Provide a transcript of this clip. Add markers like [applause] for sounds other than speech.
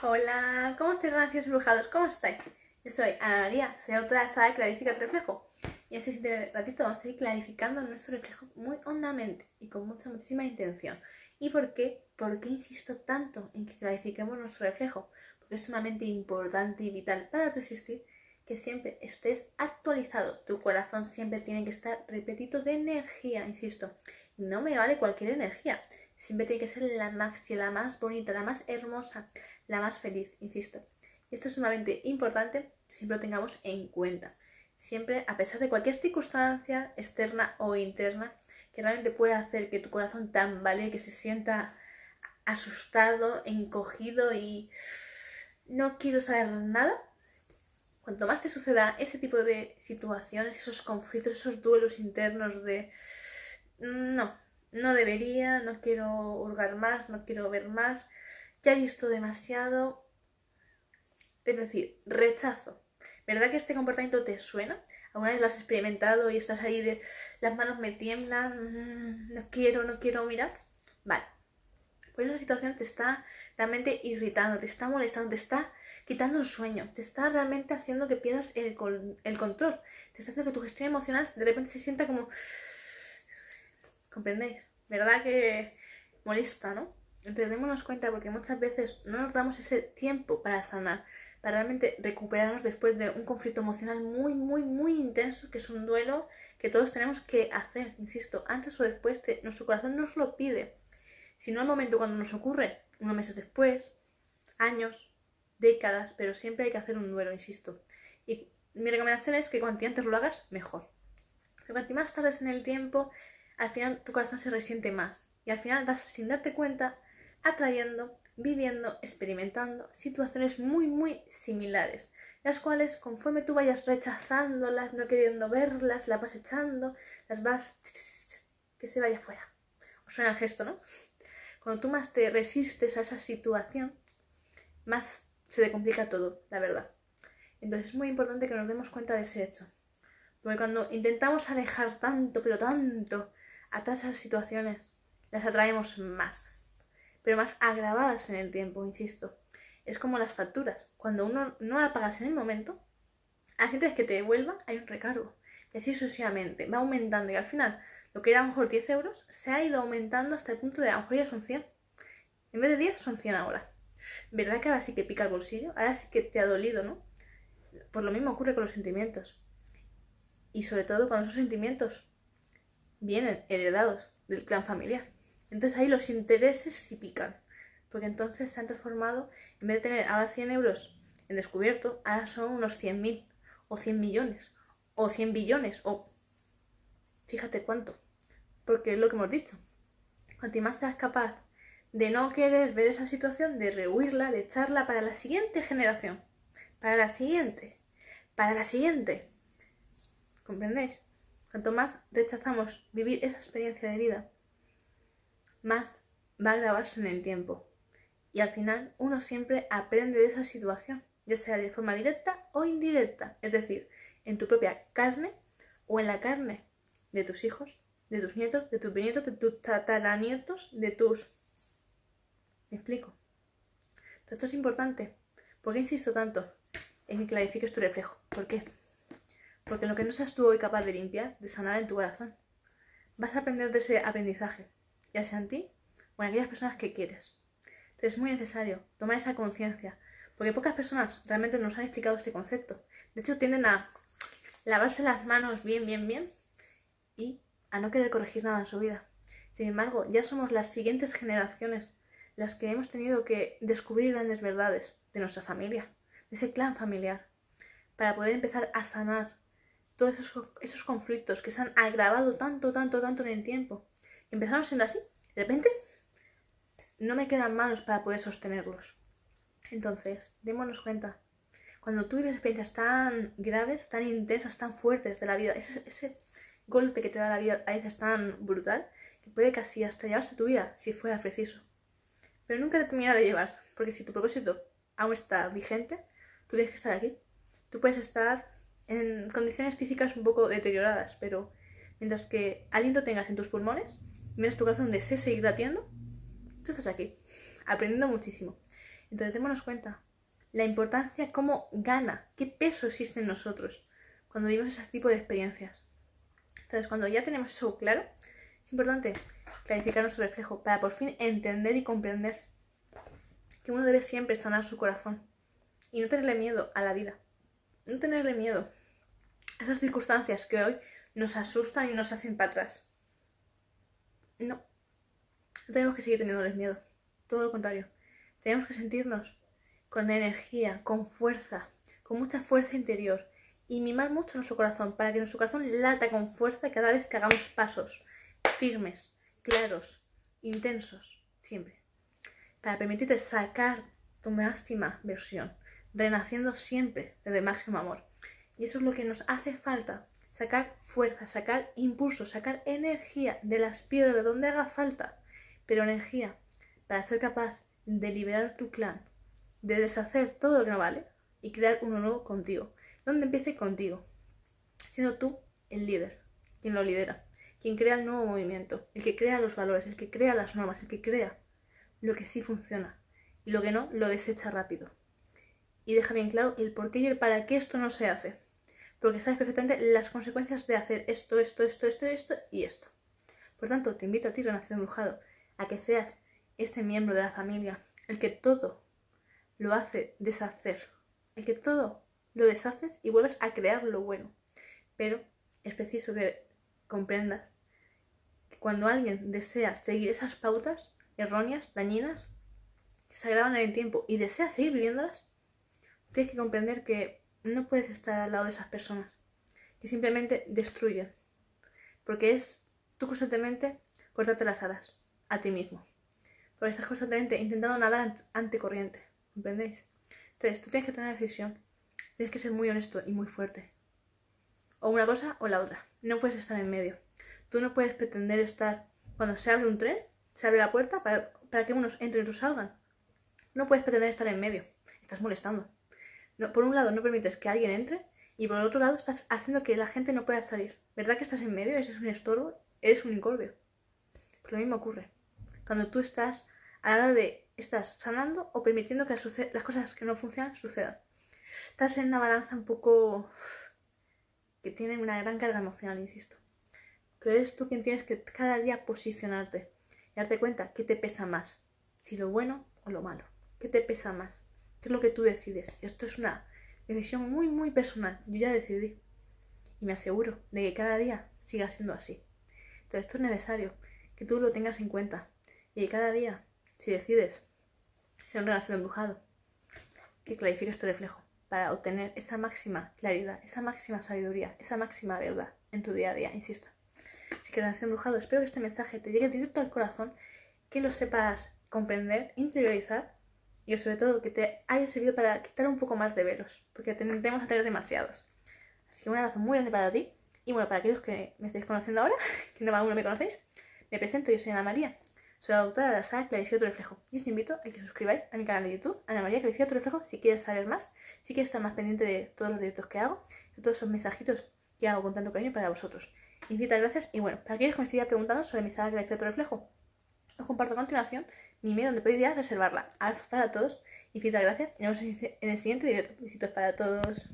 Hola, ¿cómo estáis, rancios embrujados? ¿Cómo estáis? Yo soy Ana María, soy autora de Saga Clarifica tu reflejo. Y este siguiente ratito vamos a ir clarificando nuestro reflejo muy hondamente y con mucha, muchísima intención. ¿Y por qué? ¿Por qué insisto tanto en que clarifiquemos nuestro reflejo? Porque es sumamente importante y vital para tu existir que siempre estés actualizado. Tu corazón siempre tiene que estar repetido de energía, insisto. No me vale cualquier energía. Siempre tiene que ser la más, la más bonita, la más hermosa, la más feliz, insisto. Y esto es sumamente importante que siempre lo tengamos en cuenta. Siempre, a pesar de cualquier circunstancia externa o interna que realmente pueda hacer que tu corazón tambalee, que se sienta asustado, encogido y no quiero saber nada, cuanto más te suceda ese tipo de situaciones, esos conflictos, esos duelos internos de no, no debería, no quiero hurgar más, no quiero ver más, ya he visto demasiado. Es decir, rechazo. ¿Verdad que este comportamiento te suena? ¿Alguna vez lo has experimentado y estás ahí de las manos me tiemblan, mm, no quiero, no quiero mirar? Vale. Pues esa situación te está realmente irritando, te está molestando, te está quitando el sueño, te está realmente haciendo que pierdas el, el control, te está haciendo que tu gestión emocional de repente se sienta como ¿Comprendéis? ¿Verdad que molesta, no? Entonces démonos cuenta porque muchas veces no nos damos ese tiempo para sanar, para realmente recuperarnos después de un conflicto emocional muy, muy, muy intenso, que es un duelo que todos tenemos que hacer, insisto, antes o después, nuestro corazón nos lo pide. Si no al momento cuando nos ocurre, unos meses después, años, décadas, pero siempre hay que hacer un duelo, insisto. Y mi recomendación es que cuanto antes lo hagas, mejor. Pero cuanto más tardes en el tiempo, al final tu corazón se resiente más y al final vas sin darte cuenta atrayendo, viviendo, experimentando situaciones muy muy similares, las cuales conforme tú vayas rechazándolas, no queriendo verlas, las vas echando, las vas que se vaya fuera. Os suena el gesto, ¿no? Cuando tú más te resistes a esa situación, más se te complica todo, la verdad. Entonces es muy importante que nos demos cuenta de ese hecho. Porque cuando intentamos alejar tanto, pero tanto, a todas esas situaciones las atraemos más, pero más agravadas en el tiempo, insisto. Es como las facturas. Cuando uno no la pagas en el momento, así que te devuelva hay un recargo. Y así sucesivamente. Va aumentando y al final lo que era a lo mejor 10 euros se ha ido aumentando hasta el punto de a lo mejor ya son 100. En vez de 10 son 100 ahora. ¿Verdad que ahora sí que pica el bolsillo? Ahora sí que te ha dolido, ¿no? Por lo mismo ocurre con los sentimientos. Y sobre todo cuando esos sentimientos vienen heredados del clan familiar. Entonces ahí los intereses sí pican, porque entonces se han transformado, en vez de tener ahora 100 euros en descubierto, ahora son unos 100.000 o 100 millones o 100 billones o fíjate cuánto, porque es lo que hemos dicho. Cuanto más seas capaz de no querer ver esa situación, de rehuirla, de echarla para la siguiente generación, para la siguiente, para la siguiente. ¿Comprendéis? Cuanto más rechazamos vivir esa experiencia de vida, más va a grabarse en el tiempo. Y al final uno siempre aprende de esa situación, ya sea de forma directa o indirecta, es decir, en tu propia carne o en la carne de tus hijos, de tus nietos, de tus bisnietos, de tus tataranietos, de tus... ¿Me explico? esto es importante. ¿Por qué insisto tanto en que clarifiques tu reflejo? ¿Por qué? Porque lo que no seas tú hoy capaz de limpiar, de sanar en tu corazón, vas a aprender de ese aprendizaje, ya sea en ti o en aquellas personas que quieres. Entonces es muy necesario tomar esa conciencia, porque pocas personas realmente nos han explicado este concepto. De hecho, tienden a lavarse las manos bien, bien, bien y a no querer corregir nada en su vida. Sin embargo, ya somos las siguientes generaciones las que hemos tenido que descubrir grandes verdades de nuestra familia, de ese clan familiar, para poder empezar a sanar todos esos, conflictos que se han agravado tanto, tanto, tanto en el tiempo. Empezaron siendo así. De repente, no me quedan manos para poder sostenerlos. Entonces, démonos cuenta. Cuando tú vives experiencias tan graves, tan intensas, tan fuertes de la vida, ese, ese golpe que te da la vida a veces tan brutal, que puede casi hasta llevarse tu vida si fuera preciso. Pero nunca te termina de llevar, porque si tu propósito aún está vigente, tú tienes que estar aquí. Tú puedes estar en condiciones físicas un poco deterioradas, pero mientras que aliento tengas en tus pulmones, mientras tu corazón desee seguir latiendo, tú estás aquí, aprendiendo muchísimo. Entonces démonos cuenta la importancia, cómo gana, qué peso existe en nosotros cuando vivimos ese tipo de experiencias. Entonces, cuando ya tenemos eso claro, es importante clarificar nuestro reflejo para por fin entender y comprender que uno debe siempre sanar su corazón y no tenerle miedo a la vida, no tenerle miedo esas circunstancias que hoy nos asustan y nos hacen para atrás. No, no tenemos que seguir teniéndoles miedo, todo lo contrario, tenemos que sentirnos con energía, con fuerza, con mucha fuerza interior y mimar mucho nuestro corazón para que nuestro corazón lata con fuerza cada vez que hagamos pasos firmes, claros, intensos, siempre. Para permitirte sacar tu máxima versión, renaciendo siempre desde máximo amor. Y eso es lo que nos hace falta, sacar fuerza, sacar impulso, sacar energía de las piedras de donde haga falta, pero energía para ser capaz de liberar tu clan, de deshacer todo lo que no vale y crear uno nuevo contigo, donde empiece contigo, siendo tú el líder, quien lo lidera, quien crea el nuevo movimiento, el que crea los valores, el que crea las normas, el que crea lo que sí funciona y lo que no lo desecha rápido. Y deja bien claro el por qué y el para qué esto no se hace, porque sabes perfectamente las consecuencias de hacer esto, esto, esto, esto, esto y esto. Por tanto, te invito a ti, Renacido Embrujado, a que seas ese miembro de la familia, el que todo lo hace deshacer, el que todo lo deshaces y vuelves a crear lo bueno. Pero es preciso que comprendas que cuando alguien desea seguir esas pautas erróneas, dañinas, que se agravan en el tiempo y desea seguir viviéndolas, tienes que comprender que no puedes estar al lado de esas personas, que simplemente destruyen, porque es tú constantemente cortarte las alas a ti mismo, porque estás constantemente intentando nadar ante corriente, ¿comprendéis? Entonces tú tienes que tener una decisión, tienes que ser muy honesto y muy fuerte, o una cosa o la otra, no puedes estar en medio, tú no puedes pretender estar cuando se abre un tren, se abre la puerta para, para que unos entren y otros salgan, no puedes pretender estar en medio, estás molestando. Por un lado no permites que alguien entre y por el otro lado estás haciendo que la gente no pueda salir. ¿Verdad que estás en medio? Ese es un estorbo, eres un incordio. Pues lo mismo ocurre. Cuando tú estás a la hora de estás sanando o permitiendo que las, cosas que no funcionan sucedan. Estás en una balanza un poco que tiene una gran carga emocional, insisto. Pero eres tú quien tienes que cada día posicionarte y darte cuenta qué te pesa más, si lo bueno o lo malo. ¿Qué te pesa más? ¿Qué es lo que tú decides? Esto es una decisión muy, muy personal. Yo ya decidí. Y me aseguro de que cada día siga siendo así. Entonces esto es necesario que tú lo tengas en cuenta. Y que cada día, si decides ser un renacido embrujado, que clarifiques tu reflejo para obtener esa máxima claridad, esa máxima sabiduría, esa máxima verdad en tu día a día, insisto. Así que renacido embrujado, espero que este mensaje te llegue directo al corazón, que lo sepas comprender, interiorizar y sobre todo que te haya servido para quitar un poco más de velos, porque tendemos a tener demasiados. Así que un abrazo muy grande para ti. Y bueno, para aquellos que me estáis conociendo ahora, [laughs] que no aún no me conocéis, me presento, yo soy Ana María. Soy la autora de la saga Clarifica tu reflejo. Y os invito a que suscribáis a mi canal de YouTube, Ana María Clarifica tu reflejo, si quieres saber más, si quieres estar más pendiente de todos los directos que hago, de todos esos mensajitos que hago con tanto cariño para vosotros. Infinitas gracias. Y bueno, para aquellos que me sigan preguntando sobre mi saga Clarifica tu reflejo, os comparto a continuación mi email donde podéis ir a reservarla. Abrazos para todos, infinitas gracias y nos vemos en el siguiente directo. Besitos para todos.